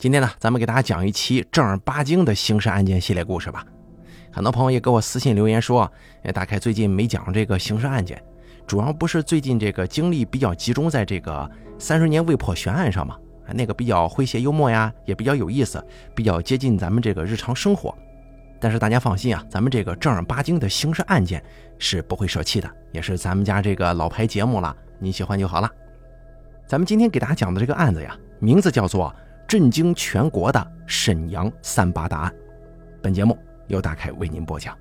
今天呢，咱们给大家讲一期正儿八经的刑事案件系列故事吧。很多朋友也给我私信留言说，哎，大概最近没讲这个刑事案件，主要不是最近这个精力比较集中在这个三十年未破悬案上嘛？那个比较诙谐幽默呀，也比较有意思，比较接近咱们这个日常生活。但是大家放心啊，咱们这个正儿八经的刑事案件是不会舍弃的，也是咱们家这个老牌节目了，你喜欢就好了。咱们今天给大家讲的这个案子呀，名字叫做。震惊全国的沈阳三八大案，本节目由大凯为您播讲。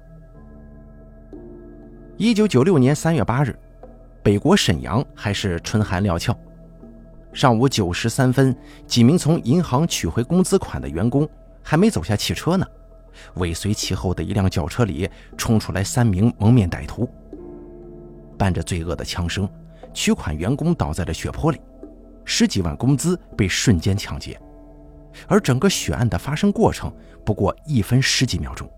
一九九六年三月八日，北国沈阳还是春寒料峭。上午九时三分，几名从银行取回工资款的员工还没走下汽车呢，尾随其后的一辆轿车里冲出来三名蒙面歹徒，伴着罪恶的枪声，取款员工倒在了血泊里，十几万工资被瞬间抢劫。而整个血案的发生过程不过一分十几秒钟，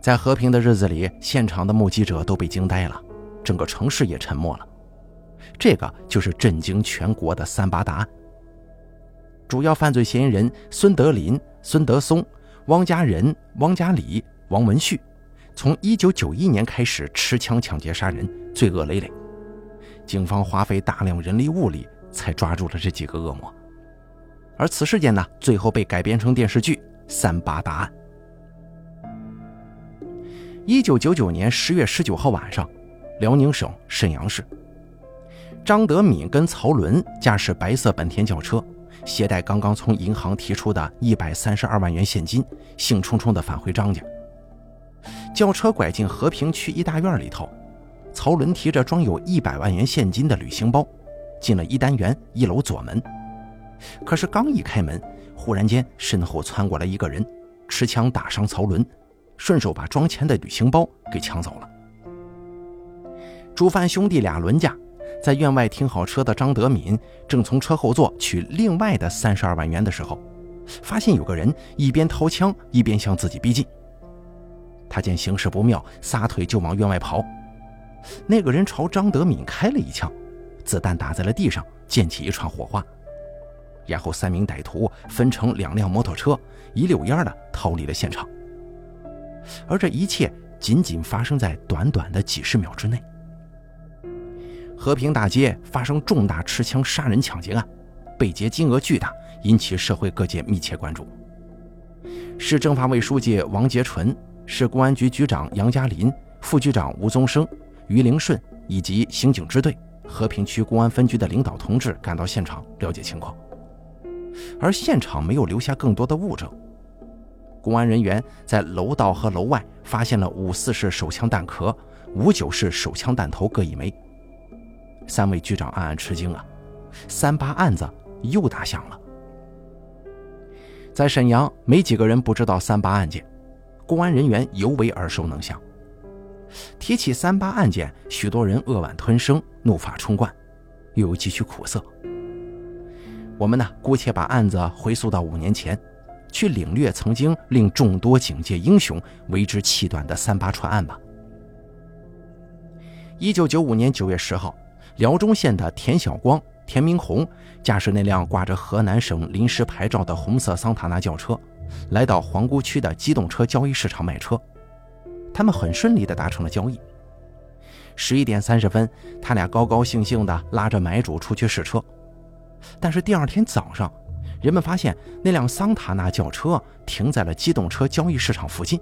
在和平的日子里，现场的目击者都被惊呆了，整个城市也沉默了。这个就是震惊全国的三八大案。主要犯罪嫌疑人孙德林、孙德松、汪家仁、汪家礼、王文旭，从1991年开始持枪抢劫杀人，罪恶累累。警方花费大量人力物力才抓住了这几个恶魔。而此事件呢，最后被改编成电视剧《三八大案》。一九九九年十月十九号晚上，辽宁省沈阳市，张德敏跟曹伦驾驶白色本田轿车，携带刚刚从银行提出的一百三十二万元现金，兴冲冲地返回张家。轿车拐进和平区一大院里头，曹伦提着装有一百万元现金的旅行包，进了一单元一楼左门。可是刚一开门，忽然间身后窜过来一个人，持枪打伤曹伦，顺手把装钱的旅行包给抢走了。主犯兄弟俩轮驾，在院外停好车的张德敏正从车后座取另外的三十二万元的时候，发现有个人一边掏枪一边向自己逼近。他见形势不妙，撒腿就往院外跑。那个人朝张德敏开了一枪，子弹打在了地上，溅起一串火花。然后，三名歹徒分成两辆摩托车，一溜烟的逃离了现场。而这一切仅仅发生在短短的几十秒之内。和平大街发生重大持枪杀人抢劫案，被劫金额巨大，引起社会各界密切关注。市政法委书记王杰纯、市公安局局长杨嘉林、副局长吴宗生、于凌顺以及刑警支队、和平区公安分局的领导同志赶到现场了解情况。而现场没有留下更多的物证。公安人员在楼道和楼外发现了五四式手枪弹壳、五九式手枪弹头各一枚。三位局长暗暗吃惊啊，三八案子又打响了。在沈阳，没几个人不知道三八案件，公安人员尤为耳熟能详。提起三八案件，许多人扼腕吞声，怒发冲冠，又有几许苦涩。我们呢，姑且把案子回溯到五年前，去领略曾经令众多警界英雄为之气短的三八串案吧。一九九五年九月十号，辽中县的田小光、田明红驾驶那辆挂着河南省临时牌照的红色桑塔纳轿车，来到皇姑区的机动车交易市场卖车。他们很顺利地达成了交易。十一点三十分，他俩高高兴兴地拉着买主出去试车。但是第二天早上，人们发现那辆桑塔纳轿车停在了机动车交易市场附近，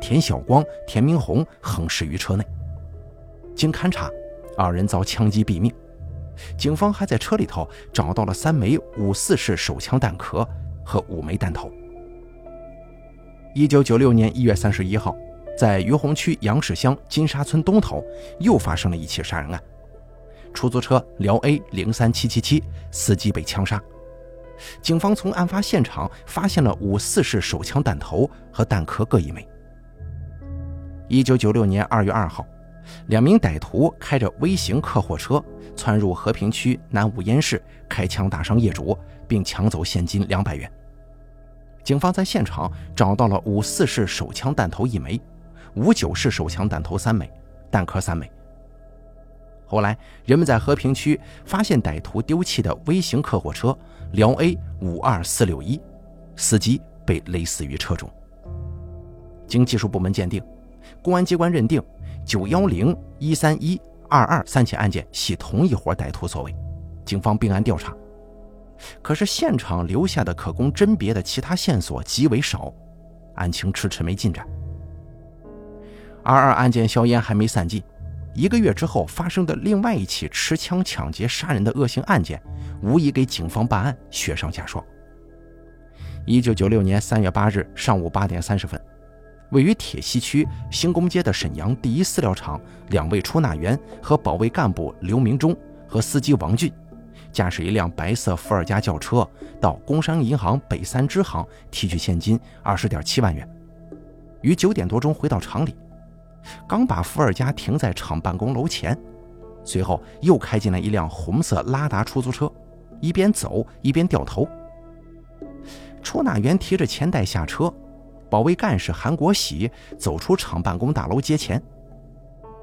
田晓光、田明红横尸于车内。经勘查，二人遭枪击毙命。警方还在车里头找到了三枚五四式手枪弹壳和五枚弹头。一九九六年一月三十一号，在于洪区杨氏乡金沙村东头又发生了一起杀人案。出租车辽 A 零三七七七司机被枪杀，警方从案发现场发现了五四式手枪弹头和弹壳各一枚。一九九六年二月二号，两名歹徒开着微型客货车窜入和平区南五烟市，开枪打伤业主，并抢走现金两百元。警方在现场找到了五四式手枪弹头一枚，五九式手枪弹头三枚，弹壳三枚。后来，人们在和平区发现歹徒丢弃的微型客货车辽 A 五二四六一，司机被勒死于车中。经技术部门鉴定，公安机关认定九幺零一三一二二三起案件系同一伙歹徒所为，警方并案调查。可是现场留下的可供甄别的其他线索极为少，案情迟迟没进展。二二案件硝烟还没散尽，一个月之后发生的另外一起持枪抢劫杀人的恶性案件，无疑给警方办案雪上加霜。一九九六年三月八日上午八点三十分。位于铁西区兴工街的沈阳第一饲料厂两位出纳员和保卫干部刘明忠和司机王俊，驾驶一辆白色伏尔加轿车到工商银行北三支行提取现金二十点七万元，于九点多钟回到厂里，刚把伏尔加停在厂办公楼前，随后又开进来一辆红色拉达出租车，一边走一边掉头。出纳员提着钱袋下车。保卫干事韩国喜走出厂办公大楼接钱，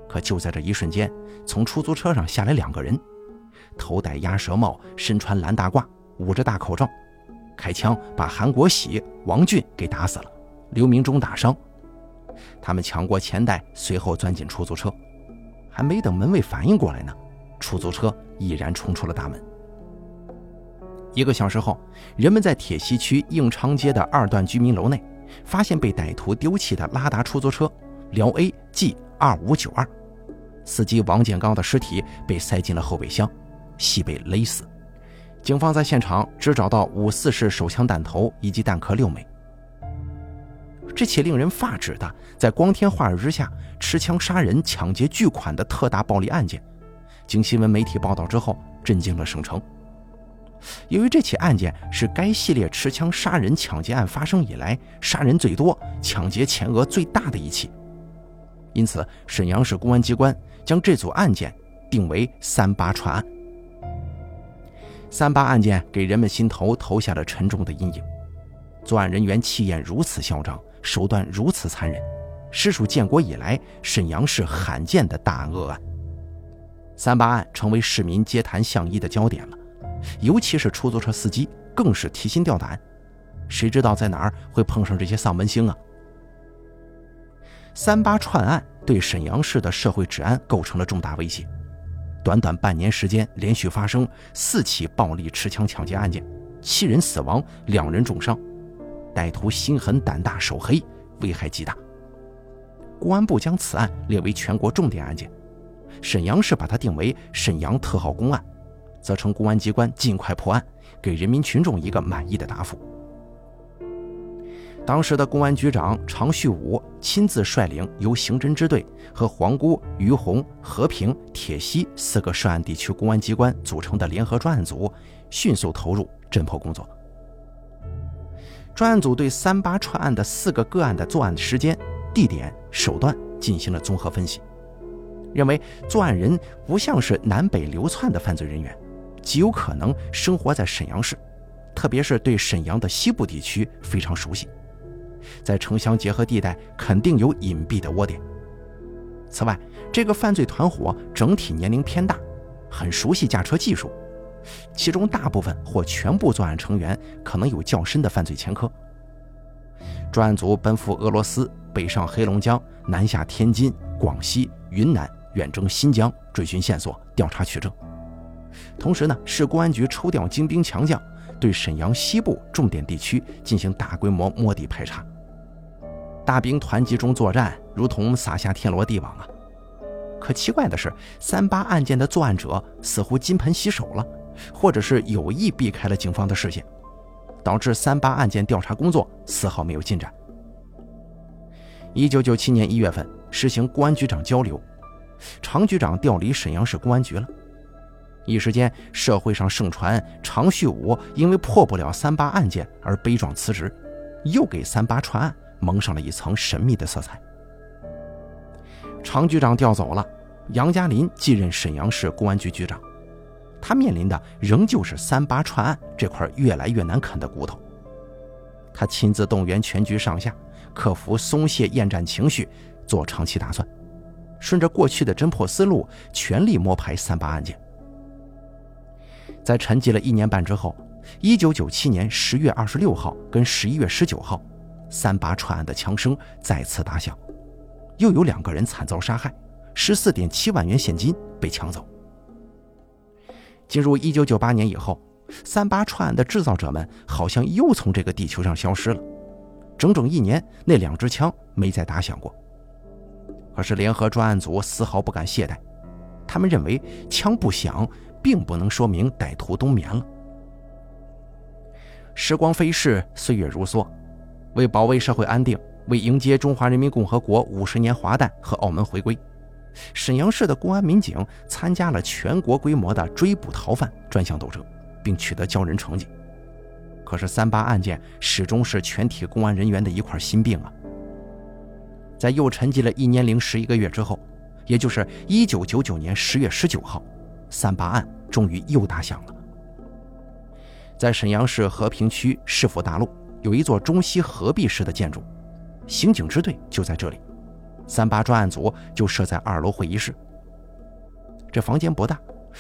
可就在这一瞬间，从出租车上下来两个人，头戴鸭舌帽，身穿蓝大褂，捂着大口罩，开枪把韩国喜、王俊给打死了，刘明忠打伤。他们抢过钱袋，随后钻进出租车，还没等门卫反应过来呢，出租车已然冲出了大门。一个小时后，人们在铁西区应昌街的二段居民楼内。发现被歹徒丢弃的拉达出租车辽 A G 二五九二，司机王建刚的尸体被塞进了后备箱，系被勒死。警方在现场只找到五四式手枪弹头以及弹壳六枚。这起令人发指的在光天化日之下持枪杀人、抢劫巨款的特大暴力案件，经新闻媒体报道之后，震惊了省城。由于这起案件是该系列持枪杀人抢劫案发生以来杀人最多、抢劫钱额最大的一起，因此沈阳市公安机关将这组案件定为“三八串案”。三八案件给人们心头投下了沉重的阴影。作案人员气焰如此嚣张，手段如此残忍，实属建国以来沈阳市罕见的大案恶案。三八案成为市民街谈巷议的焦点了。尤其是出租车司机更是提心吊胆，谁知道在哪儿会碰上这些丧门星啊？三八串案对沈阳市的社会治安构成了重大威胁。短短半年时间，连续发生四起暴力持枪抢劫案件，七人死亡，两人重伤，歹徒心狠胆大，手黑，危害极大。公安部将此案列为全国重点案件，沈阳市把它定为沈阳特号公案。责成公安机关尽快破案，给人民群众一个满意的答复。当时的公安局长常旭武亲自率领由刑侦支队和皇姑、于洪、和平、铁西四个涉案地区公安机关组成的联合专案组，迅速投入侦破工作。专案组对三八串案的四个个案的作案时间、地点、手段进行了综合分析，认为作案人不像是南北流窜的犯罪人员。极有可能生活在沈阳市，特别是对沈阳的西部地区非常熟悉，在城乡结合地带肯定有隐蔽的窝点。此外，这个犯罪团伙整体年龄偏大，很熟悉驾车技术，其中大部分或全部作案成员可能有较深的犯罪前科。专案组奔赴俄罗斯，北上黑龙江，南下天津、广西、云南，远征新疆，追寻线索，调查取证。同时呢，市公安局抽调精兵强将，对沈阳西部重点地区进行大规模摸底排查。大兵团集中作战，如同撒下天罗地网啊！可奇怪的是，三八案件的作案者似乎金盆洗手了，或者是有意避开了警方的视线，导致三八案件调查工作丝毫没有进展。一九九七年一月份，实行公安局长交流，常局长调离沈阳市公安局了。一时间，社会上盛传常旭武因为破不了三八案件而悲壮辞职，又给三八串案蒙上了一层神秘的色彩。常局长调走了，杨嘉林继任沈阳市公安局局长，他面临的仍旧是三八串案这块越来越难啃的骨头。他亲自动员全局上下，克服松懈厌战情绪，做长期打算，顺着过去的侦破思路，全力摸排三八案件。在沉寂了一年半之后，一九九七年十月二十六号跟十一月十九号，三八串案的枪声再次打响，又有两个人惨遭杀害，十四点七万元现金被抢走。进入一九九八年以后，三八串案的制造者们好像又从这个地球上消失了，整整一年，那两支枪没再打响过。可是联合专案组丝毫不敢懈怠，他们认为枪不响，并不能说明歹徒冬眠了。时光飞逝，岁月如梭，为保卫社会安定，为迎接中华人民共和国五十年华诞和澳门回归，沈阳市的公安民警参加了全国规模的追捕逃犯专项斗争，并取得骄人成绩。可是三八案件始终是全体公安人员的一块心病啊！在又沉寂了一年零十一个月之后，也就是一九九九年十月十九号，三八案终于又打响了。在沈阳市和平区市府大路有一座中西合璧式的建筑，刑警支队就在这里，三八专案组就设在二楼会议室。这房间不大，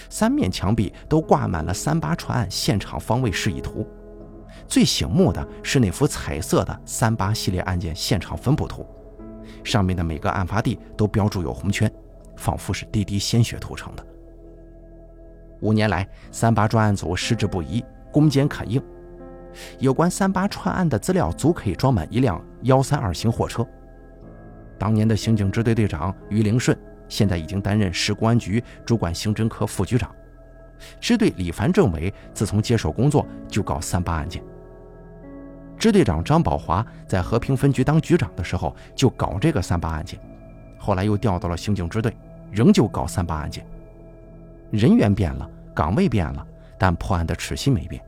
三面墙壁都挂满了三八串案现场方位示意图，最醒目的是那幅彩色的三八系列案件现场分布图，上面的每个案发地都标注有红圈，仿佛是滴滴鲜血涂成的。五年来，三八专案组矢志不移。攻坚肯硬，有关三八串案的资料足可以装满一辆幺三二型货车。当年的刑警支队队长于凌顺，现在已经担任市公安局主管刑侦科副局长。支队李凡政委自从接手工作就搞三八案件。支队长张宝华在和平分局当局长的时候就搞这个三八案件，后来又调到了刑警支队，仍旧搞三八案件。人员变了，岗位变了。但破案的齿心没变。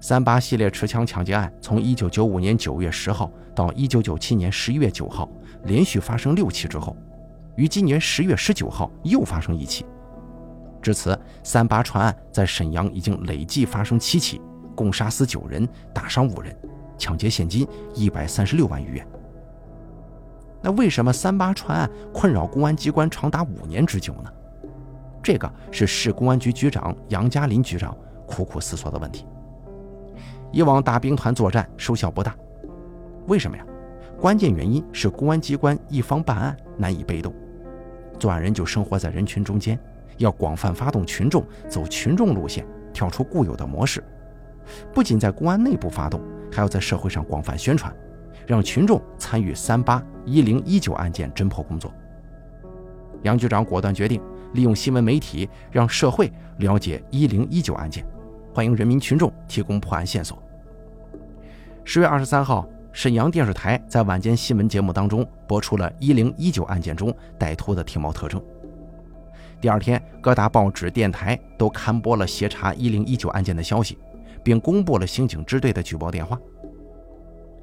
三八系列持枪抢劫案从一九九五年九月十号到一九九七年十一月九号连续发生六起之后，于今年十月十九号又发生一起。至此，三八串案在沈阳已经累计发生七起，共杀死九人，打伤五人，抢劫现金一百三十六万余元。那为什么三八串案困扰公安机关长达五年之久呢？这个是市公安局局长杨嘉林局长苦苦思索的问题。以往大兵团作战收效不大，为什么呀？关键原因是公安机关一方办案难以被动，作案人就生活在人群中间，要广泛发动群众，走群众路线，跳出固有的模式。不仅在公安内部发动，还要在社会上广泛宣传，让群众参与三八一零一九案件侦破工作。杨局长果断决定。利用新闻媒体让社会了解一零一九案件，欢迎人民群众提供破案线索。十月二十三号，沈阳电视台在晚间新闻节目当中播出了一零一九案件中歹徒的体貌特征。第二天，各大报纸、电台都刊播了协查一零一九案件的消息，并公布了刑警支队的举报电话。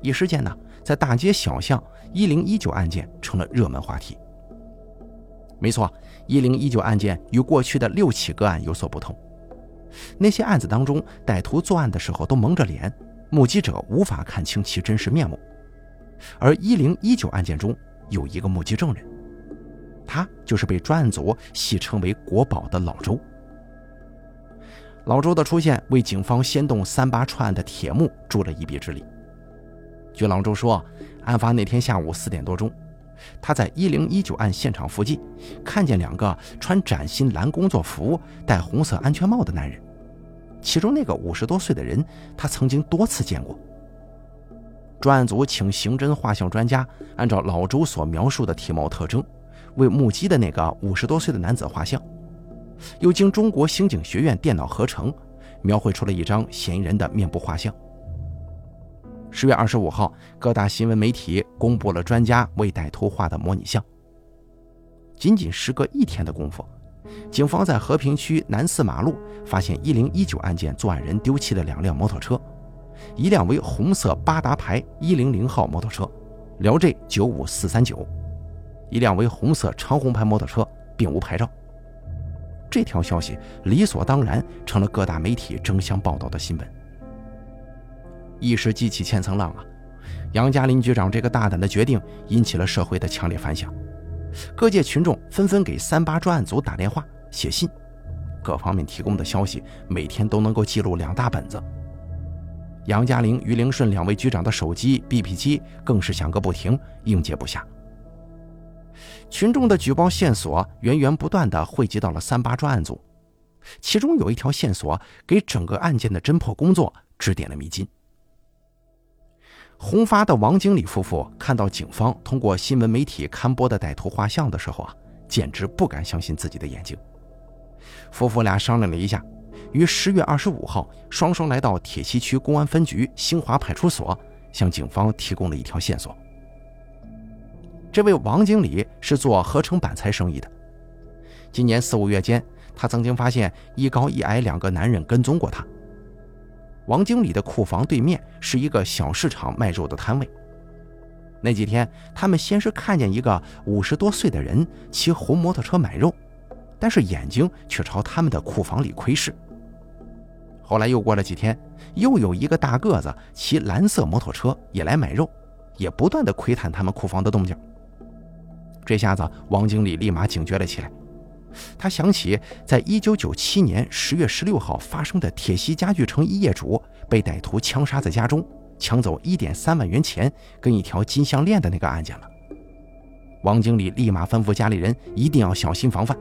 一时间呢，在大街小巷，一零一九案件成了热门话题。没错。一零一九案件与过去的六起个案有所不同，那些案子当中，歹徒作案的时候都蒙着脸，目击者无法看清其真实面目。而一零一九案件中有一个目击证人，他就是被专案组戏称为“国宝”的老周。老周的出现为警方掀动三八串案的铁幕助了一臂之力。据老周说，案发那天下午四点多钟。他在一零一九案现场附近，看见两个穿崭新蓝工作服、戴红色安全帽的男人。其中那个五十多岁的人，他曾经多次见过。专案组请刑侦画像专家按照老周所描述的体貌特征，为目击的那个五十多岁的男子画像，又经中国刑警学院电脑合成，描绘出了一张嫌疑人的面部画像。十月二十五号，各大新闻媒体公布了专家为歹徒画的模拟像。仅仅时隔一天的功夫，警方在和平区南四马路发现一零一九案件作案人丢弃的两辆摩托车，一辆为红色八达牌一零零号摩托车，辽 J 九五四三九；一辆为红色长红牌摩托车，并无牌照。这条消息理所当然成了各大媒体争相报道的新闻。一时激起千层浪啊！杨家林局长这个大胆的决定引起了社会的强烈反响，各界群众纷纷给三八专案组打电话、写信，各方面提供的消息，每天都能够记录两大本子。杨嘉玲、于灵顺两位局长的手机、BP 机更是响个不停，应接不暇。群众的举报线索源源不断地汇集到了三八专案组，其中有一条线索给整个案件的侦破工作指点了迷津。宏发的王经理夫妇看到警方通过新闻媒体刊播的歹徒画像的时候啊，简直不敢相信自己的眼睛。夫妇俩商量了一下，于十月二十五号双双来到铁西区公安分局兴华派出所，向警方提供了一条线索。这位王经理是做合成板材生意的。今年四五月间，他曾经发现一高一矮两个男人跟踪过他。王经理的库房对面是一个小市场卖肉的摊位。那几天，他们先是看见一个五十多岁的人骑红摩托车买肉，但是眼睛却朝他们的库房里窥视。后来又过了几天，又有一个大个子骑蓝色摩托车也来买肉，也不断的窥探他们库房的动静。这下子，王经理立马警觉了起来。他想起，在一九九七年十月十六号发生的铁西家具城一业主被歹徒枪杀在家中，抢走一点三万元钱跟一条金项链的那个案件了。王经理立马吩咐家里人一定要小心防范。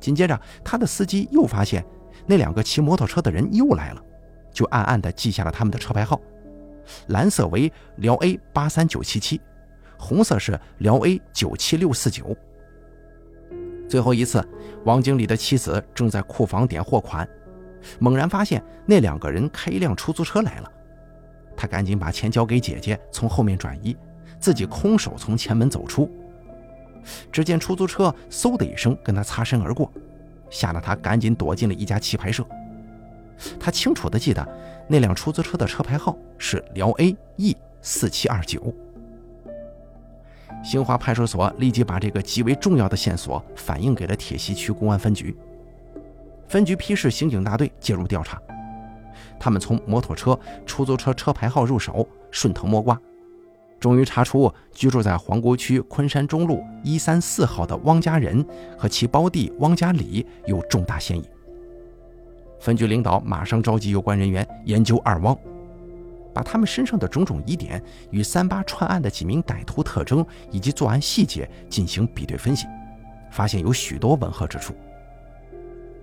紧接着，他的司机又发现那两个骑摩托车的人又来了，就暗暗地记下了他们的车牌号：蓝色为辽 A 八三九七七。红色是辽 A 九七六四九。最后一次，王经理的妻子正在库房点货款，猛然发现那两个人开一辆出租车来了，他赶紧把钱交给姐姐，从后面转移，自己空手从前门走出。只见出租车嗖的一声跟他擦身而过，吓得他赶紧躲进了一家棋牌社。他清楚地记得那辆出租车的车牌号是辽 A E 四七二九。兴华派出所立即把这个极为重要的线索反映给了铁西区公安分局。分局批示刑警大队介入调查。他们从摩托车、出租车车牌号入手，顺藤摸瓜，终于查出居住在皇姑区昆山中路一三四号的汪家人和其胞弟汪家里有重大嫌疑。分局领导马上召集有关人员研究二汪。把他们身上的种种疑点与三八串案的几名歹徒特征以及作案细节进行比对分析，发现有许多吻合之处。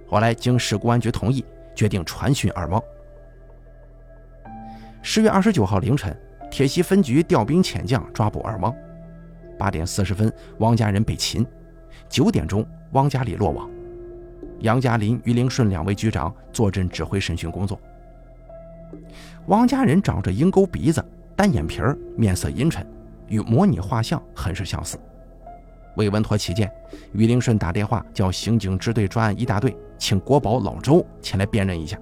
后来经市公安局同意，决定传讯二汪。十月二十九号凌晨，铁西分局调兵遣将抓捕二汪。八点四十分，汪家人被擒；九点钟，汪家里落网。杨家林、于灵顺两位局长坐镇指挥审讯工作。汪家人长着鹰钩鼻子、单眼皮儿，面色阴沉，与模拟画像很是相似。为稳妥起见，于灵顺打电话叫刑警支队专案一大队，请国宝老周前来辨认一下。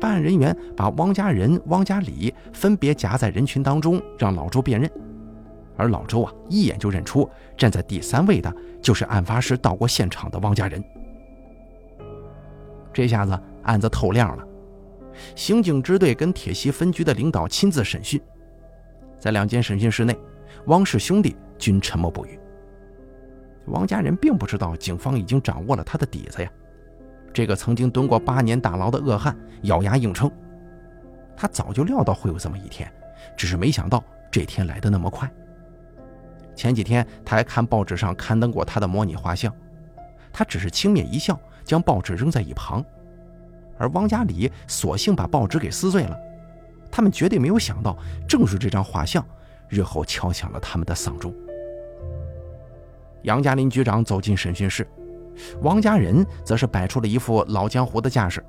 办案人员把汪家人、汪家里分别夹在人群当中，让老周辨认。而老周啊，一眼就认出站在第三位的就是案发时到过现场的汪家人。这下子案子透亮了。刑警支队跟铁西分局的领导亲自审讯，在两间审讯室内，汪氏兄弟均沉默不语。汪家人并不知道警方已经掌握了他的底子呀。这个曾经蹲过八年大牢的恶汉咬牙硬撑，他早就料到会有这么一天，只是没想到这天来的那么快。前几天他还看报纸上刊登过他的模拟画像，他只是轻蔑一笑，将报纸扔在一旁。而汪家里索性把报纸给撕碎了，他们绝对没有想到，正是这张画像，日后敲响了他们的丧钟。杨家林局长走进审讯室，汪家人则是摆出了一副老江湖的架势。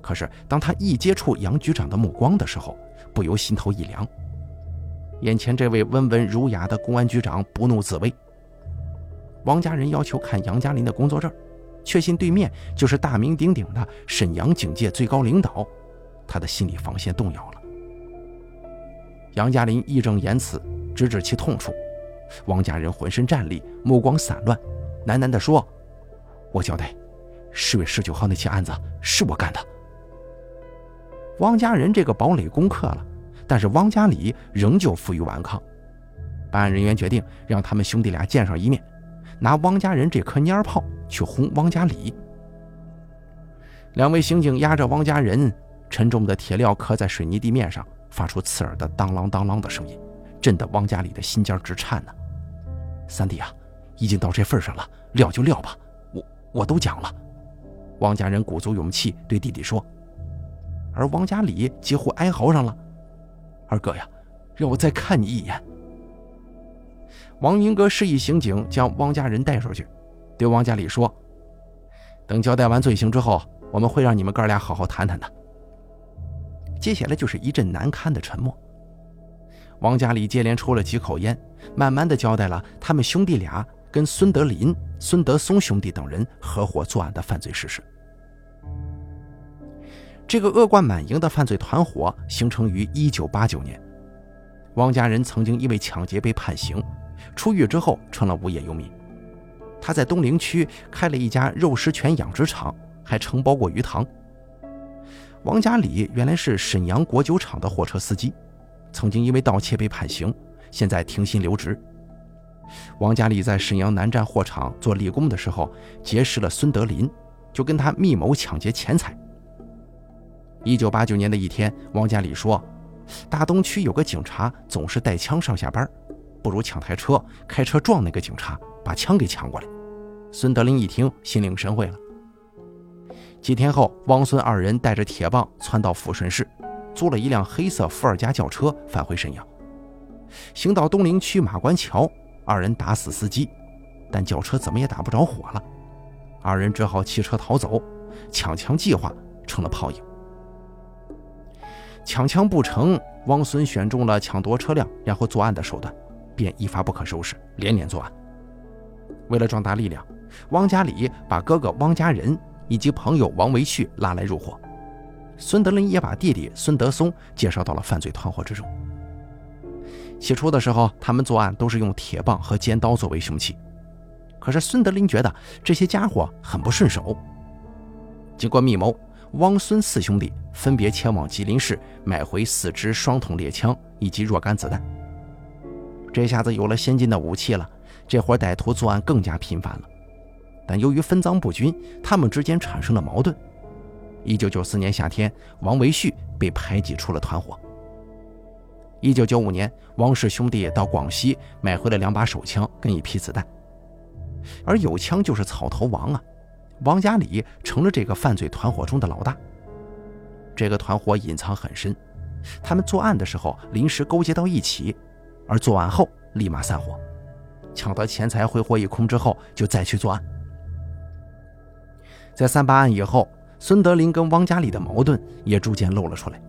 可是当他一接触杨局长的目光的时候，不由心头一凉。眼前这位温文儒雅的公安局长不怒自威。汪家人要求看杨家林的工作证。确信对面就是大名鼎鼎的沈阳警界最高领导，他的心理防线动摇了。杨家林义正言辞，直指其痛处。王家人浑身战栗，目光散乱，喃喃地说：“我交代，十月十九号那起案子是我干的。”汪家人这个堡垒攻克了，但是汪家里仍旧负隅顽抗。办案人员决定让他们兄弟俩见上一面，拿汪家人这颗蔫炮。去轰汪家里。两位刑警押着汪家人，沉重的铁镣磕在水泥地面上，发出刺耳的当啷当啷的声音，震得汪家里的心尖直颤呢。三弟啊，已经到这份上了，撂就撂吧，我我都讲了。汪家人鼓足勇气对弟弟说，而汪家里几乎哀嚎上了：“二哥呀，让我再看你一眼。”王英哥示意刑警将汪家人带出去，对王家里说：“等交代完罪行之后。”我们会让你们哥俩好好谈谈的。接下来就是一阵难堪的沉默。王家里接连抽了几口烟，慢慢的交代了他们兄弟俩跟孙德林、孙德松兄弟等人合伙作案的犯罪事实。这个恶贯满盈的犯罪团伙形成于1989年。汪家人曾经因为抢劫被判刑，出狱之后成了无业游民。他在东陵区开了一家肉食犬养殖场。还承包过鱼塘。王家礼原来是沈阳国酒厂的货车司机，曾经因为盗窃被判刑，现在停薪留职。王家礼在沈阳南站货场做力工的时候，结识了孙德林，就跟他密谋抢劫钱财。一九八九年的一天，王家礼说：“大东区有个警察总是带枪上下班，不如抢台车，开车撞那个警察，把枪给抢过来。”孙德林一听，心领神会了。几天后，汪孙二人带着铁棒窜到抚顺市，租了一辆黑色伏尔加轿车返回沈阳。行到东陵区马关桥，二人打死司机，但轿车怎么也打不着火了。二人只好弃车逃走，抢枪计划成了泡影。抢枪不成，汪孙选中了抢夺车辆然后作案的手段，便一发不可收拾，连连作案。为了壮大力量，汪家里把哥哥汪家人。以及朋友王维旭拉来入伙，孙德林也把弟弟孙德松介绍到了犯罪团伙之中。起初的时候，他们作案都是用铁棒和尖刀作为凶器，可是孙德林觉得这些家伙很不顺手。经过密谋，汪孙四兄弟分别前往吉林市买回四支双筒猎枪以及若干子弹。这下子有了先进的武器了，这伙歹徒作案更加频繁了。但由于分赃不均，他们之间产生了矛盾。一九九四年夏天，王维旭被排挤出了团伙。一九九五年，王氏兄弟到广西买回了两把手枪跟一批子弹，而有枪就是草头王啊！王家里成了这个犯罪团伙中的老大。这个团伙隐藏很深，他们作案的时候临时勾结到一起，而作案后立马散伙，抢得钱财挥霍一空之后，就再去作案。在三八案以后，孙德林跟汪家里的矛盾也逐渐露了出来。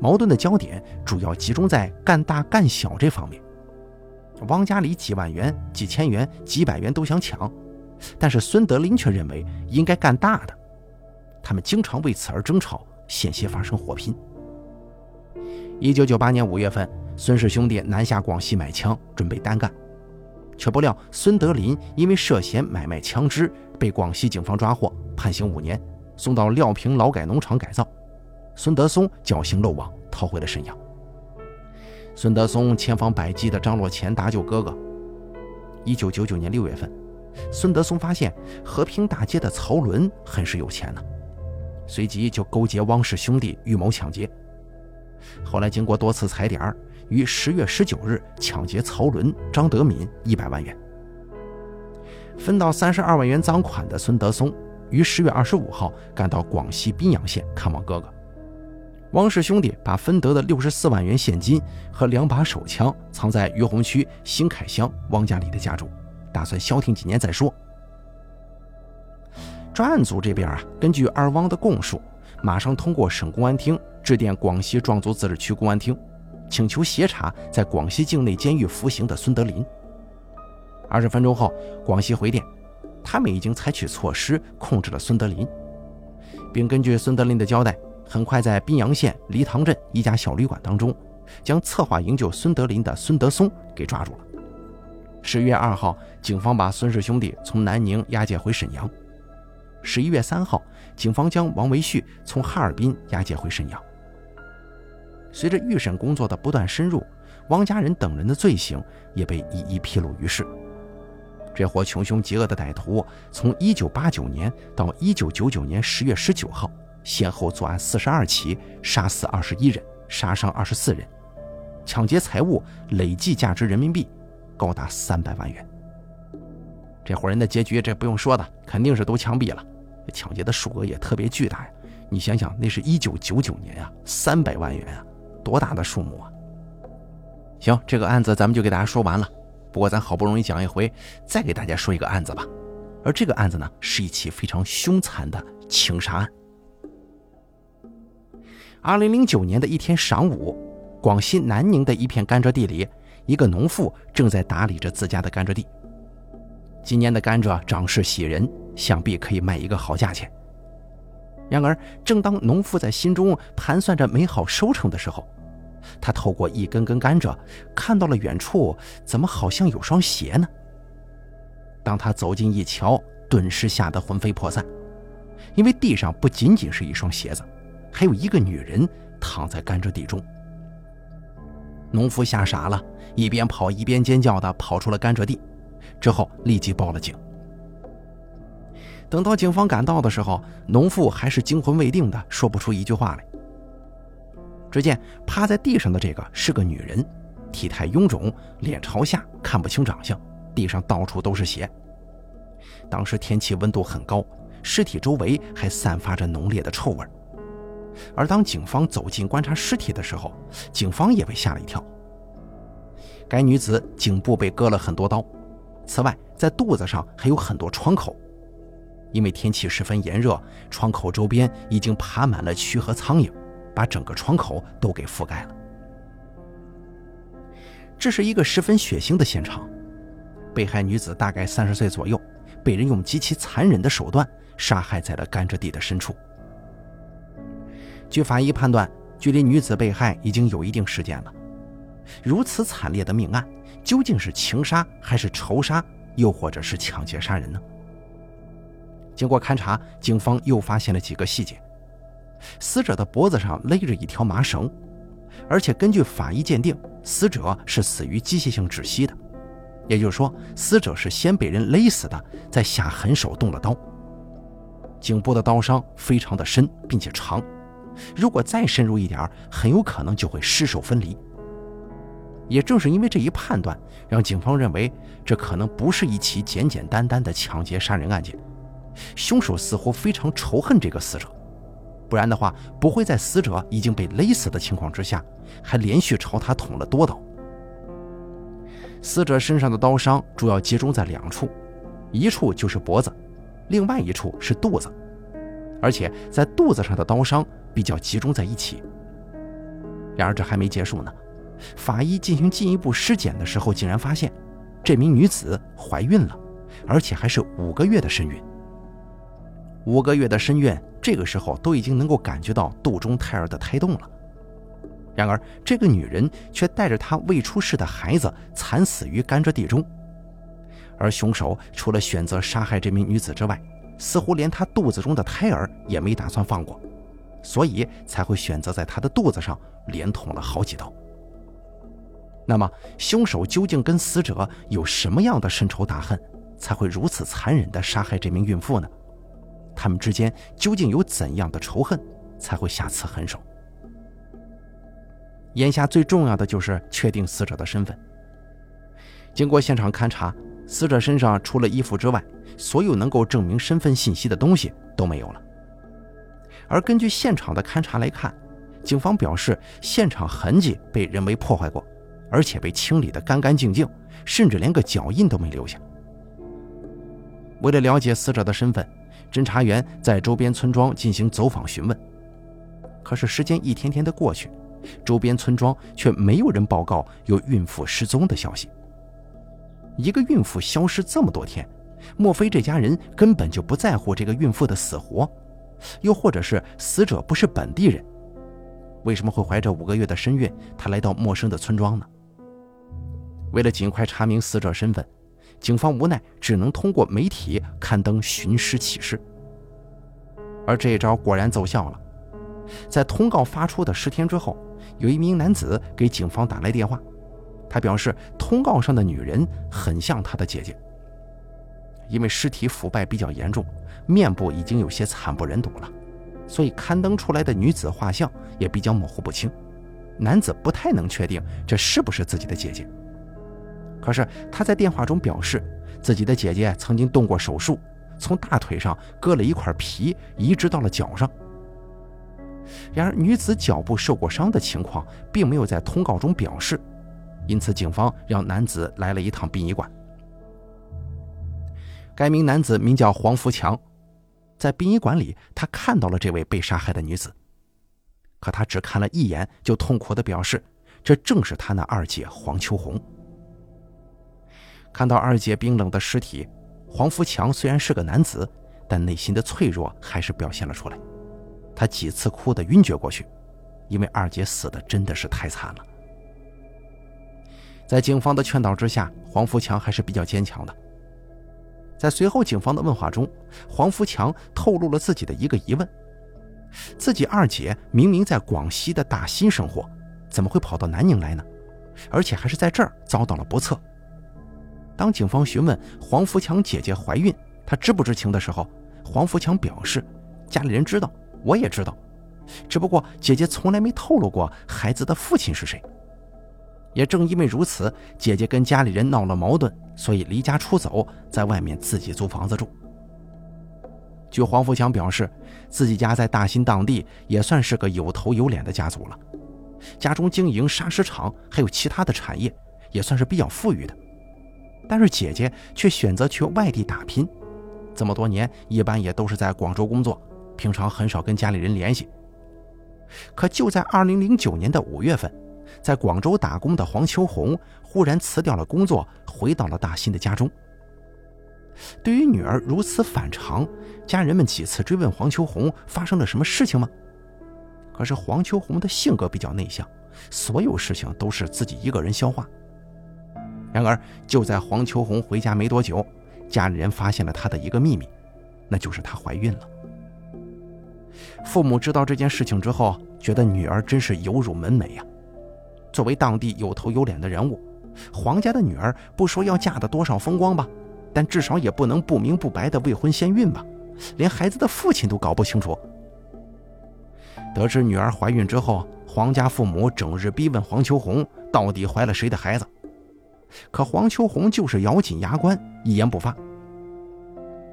矛盾的焦点主要集中在干大干小这方面。汪家里几万元、几千元、几百元都想抢，但是孙德林却认为应该干大的。他们经常为此而争吵，险些发生火拼。一九九八年五月份，孙氏兄弟南下广西买枪，准备单干。却不料，孙德林因为涉嫌买卖枪支，被广西警方抓获，判刑五年，送到廖平劳改农场改造。孙德松侥幸漏网，逃回了沈阳。孙德松千方百计地张罗钱搭救哥哥。一九九九年六月份，孙德松发现和平大街的曹伦很是有钱呢，随即就勾结汪氏兄弟预谋抢劫。后来经过多次踩点儿。于十月十九日抢劫曹伦、张德敏一百万元，分到三十二万元赃款的孙德松，于十月二十五号赶到广西宾阳县看望哥哥。汪氏兄弟把分得的六十四万元现金和两把手枪藏在于洪区新凯乡汪家里的家中，打算消停几年再说。专案组这边啊，根据二汪的供述，马上通过省公安厅致电广西壮族自治区公安厅。请求协查在广西境内监狱服刑的孙德林。二十分钟后，广西回电，他们已经采取措施控制了孙德林，并根据孙德林的交代，很快在宾阳县黎塘镇一家小旅馆当中，将策划营救孙德林的孙德松给抓住了。十一月二号，警方把孙氏兄弟从南宁押解回沈阳。十一月三号，警方将王维旭从哈尔滨押解回沈阳。随着预审工作的不断深入，汪家人等人的罪行也被一一披露于世。这伙穷凶极恶的歹徒从1989年到1999年10月19号，先后作案42起，杀死21人，杀伤24人，抢劫财物累计价值人民币高达300万元。这伙人的结局，这不用说的，肯定是都枪毙了。抢劫的数额也特别巨大呀！你想想，那是一九九九年呀，三百万元啊，多大的数目啊！行，这个案子咱们就给大家说完了。不过咱好不容易讲一回，再给大家说一个案子吧。而这个案子呢，是一起非常凶残的情杀案。二零零九年的一天晌午，广西南宁的一片甘蔗地里，一个农妇正在打理着自家的甘蔗地。今年的甘蔗长势喜人，想必可以卖一个好价钱。然而，正当农妇在心中盘算着美好收成的时候，他透过一根根甘蔗，看到了远处怎么好像有双鞋呢？当他走近一瞧，顿时吓得魂飞魄散，因为地上不仅仅是一双鞋子，还有一个女人躺在甘蔗地中。农夫吓傻了，一边跑一边尖叫的跑出了甘蔗地。之后立即报了警。等到警方赶到的时候，农妇还是惊魂未定的，说不出一句话来。只见趴在地上的这个是个女人，体态臃肿，脸朝下，看不清长相，地上到处都是血。当时天气温度很高，尸体周围还散发着浓烈的臭味。而当警方走近观察尸体的时候，警方也被吓了一跳。该女子颈部被割了很多刀。此外，在肚子上还有很多创口，因为天气十分炎热，窗口周边已经爬满了蛆和苍蝇，把整个窗口都给覆盖了。这是一个十分血腥的现场，被害女子大概三十岁左右，被人用极其残忍的手段杀害在了甘蔗地的深处。据法医判断，距离女子被害已经有一定时间了，如此惨烈的命案。究竟是情杀还是仇杀，又或者是抢劫杀人呢？经过勘查，警方又发现了几个细节：死者的脖子上勒着一条麻绳，而且根据法医鉴定，死者是死于机械性窒息的，也就是说，死者是先被人勒死的，再下狠手动了刀。颈部的刀伤非常的深，并且长，如果再深入一点，很有可能就会尸首分离。也正是因为这一判断，让警方认为这可能不是一起简简单单的抢劫杀人案件，凶手似乎非常仇恨这个死者，不然的话不会在死者已经被勒死的情况之下，还连续朝他捅了多刀。死者身上的刀伤主要集中在两处，一处就是脖子，另外一处是肚子，而且在肚子上的刀伤比较集中在一起。然而这还没结束呢。法医进行进一步尸检的时候，竟然发现这名女子怀孕了，而且还是五个月的身孕。五个月的身孕，这个时候都已经能够感觉到肚中胎儿的胎动了。然而，这个女人却带着她未出世的孩子惨死于甘蔗地中。而凶手除了选择杀害这名女子之外，似乎连她肚子中的胎儿也没打算放过，所以才会选择在她的肚子上连捅了好几刀。那么，凶手究竟跟死者有什么样的深仇大恨，才会如此残忍地杀害这名孕妇呢？他们之间究竟有怎样的仇恨，才会下此狠手？眼下最重要的就是确定死者的身份。经过现场勘查，死者身上除了衣服之外，所有能够证明身份信息的东西都没有了。而根据现场的勘查来看，警方表示，现场痕迹被人为破坏过。而且被清理得干干净净，甚至连个脚印都没留下。为了了解死者的身份，侦查员在周边村庄进行走访询问。可是时间一天天的过去，周边村庄却没有人报告有孕妇失踪的消息。一个孕妇消失这么多天，莫非这家人根本就不在乎这个孕妇的死活？又或者是死者不是本地人？为什么会怀着五个月的身孕，她来到陌生的村庄呢？为了尽快查明死者身份，警方无奈只能通过媒体刊登寻尸启事。而这一招果然奏效了。在通告发出的十天之后，有一名男子给警方打来电话，他表示通告上的女人很像他的姐姐。因为尸体腐败比较严重，面部已经有些惨不忍睹了，所以刊登出来的女子画像也比较模糊不清。男子不太能确定这是不是自己的姐姐。可是他在电话中表示，自己的姐姐曾经动过手术，从大腿上割了一块皮，移植到了脚上。然而，女子脚部受过伤的情况并没有在通告中表示，因此警方让男子来了一趟殡仪馆。该名男子名叫黄福强，在殡仪馆里，他看到了这位被杀害的女子，可他只看了一眼，就痛苦地表示，这正是他那二姐黄秋红。看到二姐冰冷的尸体，黄福强虽然是个男子，但内心的脆弱还是表现了出来。他几次哭得晕厥过去，因为二姐死的真的是太惨了。在警方的劝导之下，黄福强还是比较坚强的。在随后警方的问话中，黄福强透露了自己的一个疑问：自己二姐明明在广西的大新生活，怎么会跑到南宁来呢？而且还是在这儿遭到了不测。当警方询问黄福强姐姐怀孕，他知不知情的时候，黄福强表示，家里人知道。我也知道，只不过姐姐从来没透露过孩子的父亲是谁。也正因为如此，姐姐跟家里人闹了矛盾，所以离家出走，在外面自己租房子住。据黄福强表示，自己家在大新当地也算是个有头有脸的家族了，家中经营砂石厂，还有其他的产业，也算是比较富裕的。但是姐姐却选择去外地打拼，这么多年一般也都是在广州工作。平常很少跟家里人联系，可就在二零零九年的五月份，在广州打工的黄秋红忽然辞掉了工作，回到了大新的家中。对于女儿如此反常，家人们几次追问黄秋红发生了什么事情吗？可是黄秋红的性格比较内向，所有事情都是自己一个人消化。然而就在黄秋红回家没多久，家里人发现了她的一个秘密，那就是她怀孕了。父母知道这件事情之后，觉得女儿真是有辱门楣呀。作为当地有头有脸的人物，黄家的女儿不说要嫁得多少风光吧，但至少也不能不明不白的未婚先孕吧，连孩子的父亲都搞不清楚。得知女儿怀孕之后，黄家父母整日逼问黄秋红到底怀了谁的孩子，可黄秋红就是咬紧牙关，一言不发。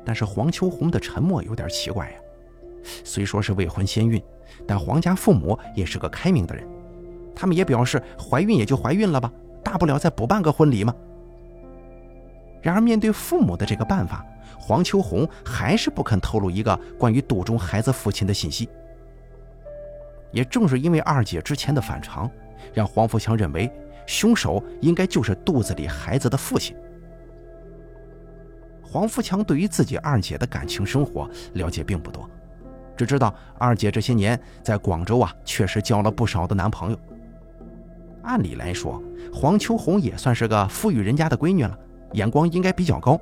但是黄秋红的沉默有点奇怪呀。虽说是未婚先孕，但黄家父母也是个开明的人，他们也表示怀孕也就怀孕了吧，大不了再补办个婚礼嘛。然而面对父母的这个办法，黄秋红还是不肯透露一个关于肚中孩子父亲的信息。也正是因为二姐之前的反常，让黄福强认为凶手应该就是肚子里孩子的父亲。黄福强对于自己二姐的感情生活了解并不多。只知道二姐这些年在广州啊，确实交了不少的男朋友。按理来说，黄秋红也算是个富裕人家的闺女了，眼光应该比较高。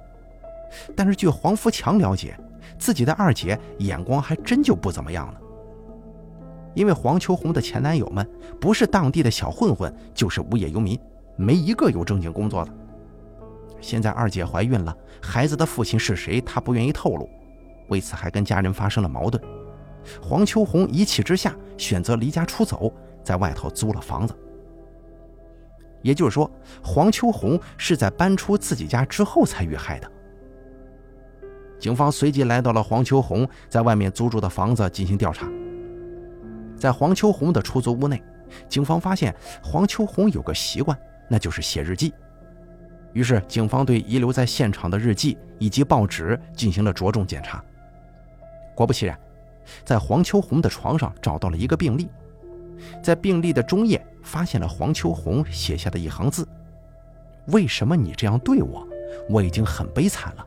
但是据黄福强了解，自己的二姐眼光还真就不怎么样呢。因为黄秋红的前男友们不是当地的小混混，就是无业游民，没一个有正经工作的。现在二姐怀孕了，孩子的父亲是谁，她不愿意透露，为此还跟家人发生了矛盾。黄秋红一气之下选择离家出走，在外头租了房子。也就是说，黄秋红是在搬出自己家之后才遇害的。警方随即来到了黄秋红在外面租住的房子进行调查。在黄秋红的出租屋内，警方发现黄秋红有个习惯，那就是写日记。于是，警方对遗留在现场的日记以及报纸进行了着重检查。果不其然。在黄秋红的床上找到了一个病历，在病历的中页发现了黄秋红写下的一行字：“为什么你这样对我？我已经很悲惨了，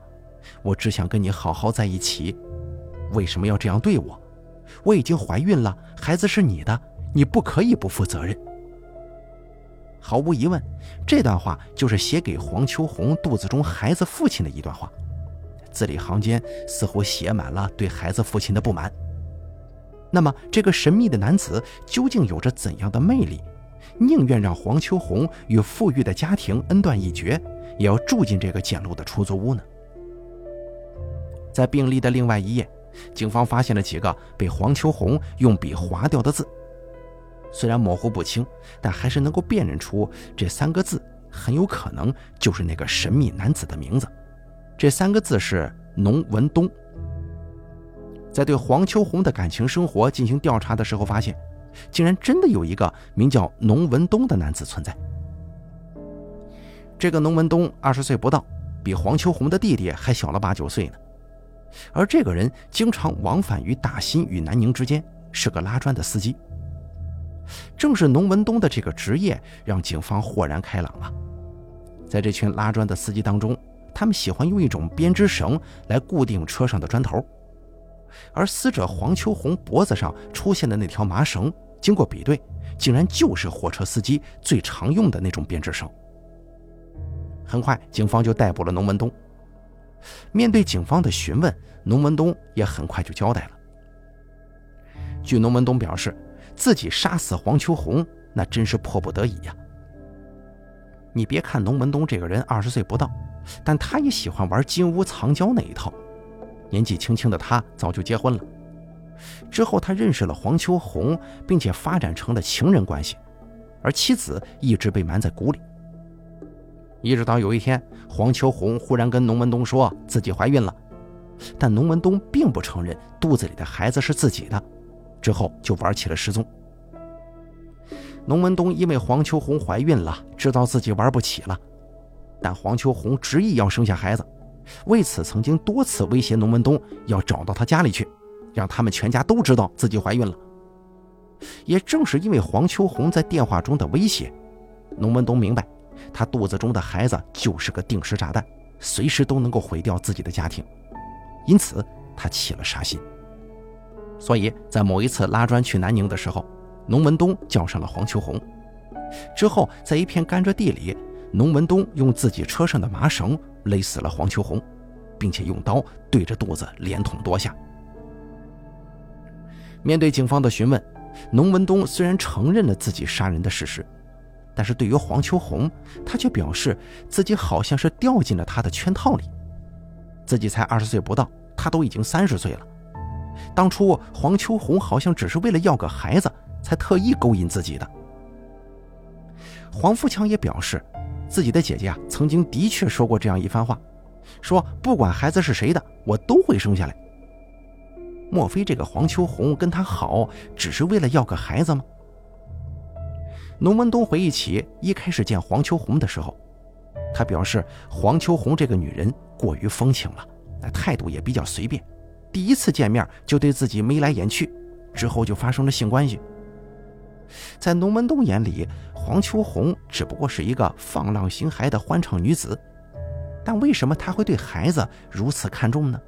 我只想跟你好好在一起。为什么要这样对我？我已经怀孕了，孩子是你的，你不可以不负责任。”毫无疑问，这段话就是写给黄秋红肚子中孩子父亲的一段话，字里行间似乎写满了对孩子父亲的不满。那么，这个神秘的男子究竟有着怎样的魅力，宁愿让黄秋红与富裕的家庭恩断义绝，也要住进这个简陋的出租屋呢？在病历的另外一页，警方发现了几个被黄秋红用笔划掉的字。虽然模糊不清，但还是能够辨认出这三个字很有可能就是那个神秘男子的名字。这三个字是农文东。在对黄秋红的感情生活进行调查的时候，发现竟然真的有一个名叫农文东的男子存在。这个农文东二十岁不到，比黄秋红的弟弟还小了八九岁呢。而这个人经常往返于大新与南宁之间，是个拉砖的司机。正是农文东的这个职业，让警方豁然开朗啊！在这群拉砖的司机当中，他们喜欢用一种编织绳来固定车上的砖头，而死者黄秋红脖子上出现的那条麻绳，经过比对，竟然就是货车司机最常用的那种编织绳。很快，警方就逮捕了农文东。面对警方的询问，农文东也很快就交代了。据农文东表示，自己杀死黄秋红，那真是迫不得已呀。你别看农文东这个人二十岁不到，但他也喜欢玩金屋藏娇那一套。年纪轻轻的他早就结婚了，之后他认识了黄秋红，并且发展成了情人关系，而妻子一直被瞒在鼓里。一直到有一天，黄秋红忽然跟农文东说自己怀孕了，但农文东并不承认肚子里的孩子是自己的，之后就玩起了失踪。农文东因为黄秋红怀孕了，知道自己玩不起了，但黄秋红执意要生下孩子，为此曾经多次威胁农文东要找到他家里去，让他们全家都知道自己怀孕了。也正是因为黄秋红在电话中的威胁，农文东明白。他肚子中的孩子就是个定时炸弹，随时都能够毁掉自己的家庭，因此他起了杀心。所以在某一次拉砖去南宁的时候，农文东叫上了黄秋红。之后，在一片甘蔗地里，农文东用自己车上的麻绳勒死了黄秋红，并且用刀对着肚子连捅多下。面对警方的询问，农文东虽然承认了自己杀人的事实。但是对于黄秋红，他却表示自己好像是掉进了他的圈套里。自己才二十岁不到，他都已经三十岁了。当初黄秋红好像只是为了要个孩子，才特意勾引自己的。黄富强也表示，自己的姐姐啊，曾经的确说过这样一番话，说不管孩子是谁的，我都会生下来。莫非这个黄秋红跟他好，只是为了要个孩子吗？农文东回忆起一开始见黄秋红的时候，他表示黄秋红这个女人过于风情了，那态度也比较随便。第一次见面就对自己眉来眼去，之后就发生了性关系。在农文东眼里，黄秋红只不过是一个放浪形骸的欢畅女子，但为什么他会对孩子如此看重呢？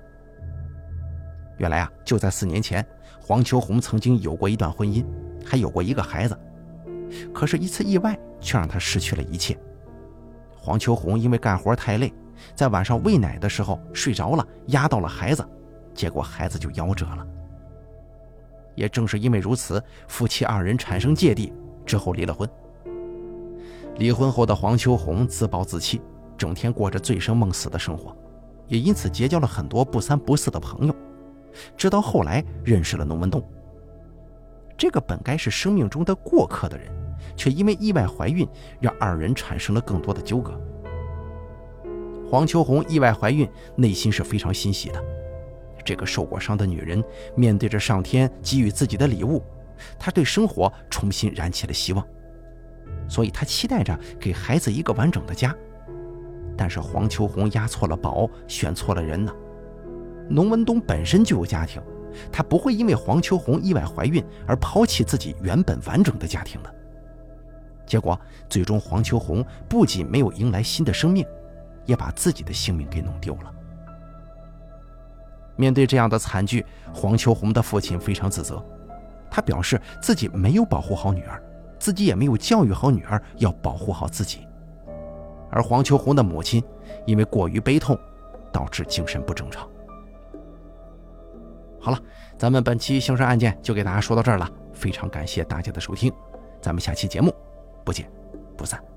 原来啊，就在四年前，黄秋红曾经有过一段婚姻，还有过一个孩子。可是，一次意外却让他失去了一切。黄秋红因为干活太累，在晚上喂奶的时候睡着了，压到了孩子，结果孩子就夭折了。也正是因为如此，夫妻二人产生芥蒂，之后离了婚。离婚后的黄秋红自暴自弃，整天过着醉生梦死的生活，也因此结交了很多不三不四的朋友，直到后来认识了农文东。这个本该是生命中的过客的人。却因为意外怀孕，让二人产生了更多的纠葛。黄秋红意外怀孕，内心是非常欣喜的。这个受过伤的女人，面对着上天给予自己的礼物，她对生活重新燃起了希望。所以她期待着给孩子一个完整的家。但是黄秋红押错了宝，选错了人呢。农文东本身就有家庭，他不会因为黄秋红意外怀孕而抛弃自己原本完整的家庭的。结果，最终黄秋红不仅没有迎来新的生命，也把自己的性命给弄丢了。面对这样的惨剧，黄秋红的父亲非常自责，他表示自己没有保护好女儿，自己也没有教育好女儿要保护好自己。而黄秋红的母亲因为过于悲痛，导致精神不正常。好了，咱们本期刑事案件就给大家说到这儿了，非常感谢大家的收听，咱们下期节目。不见不散。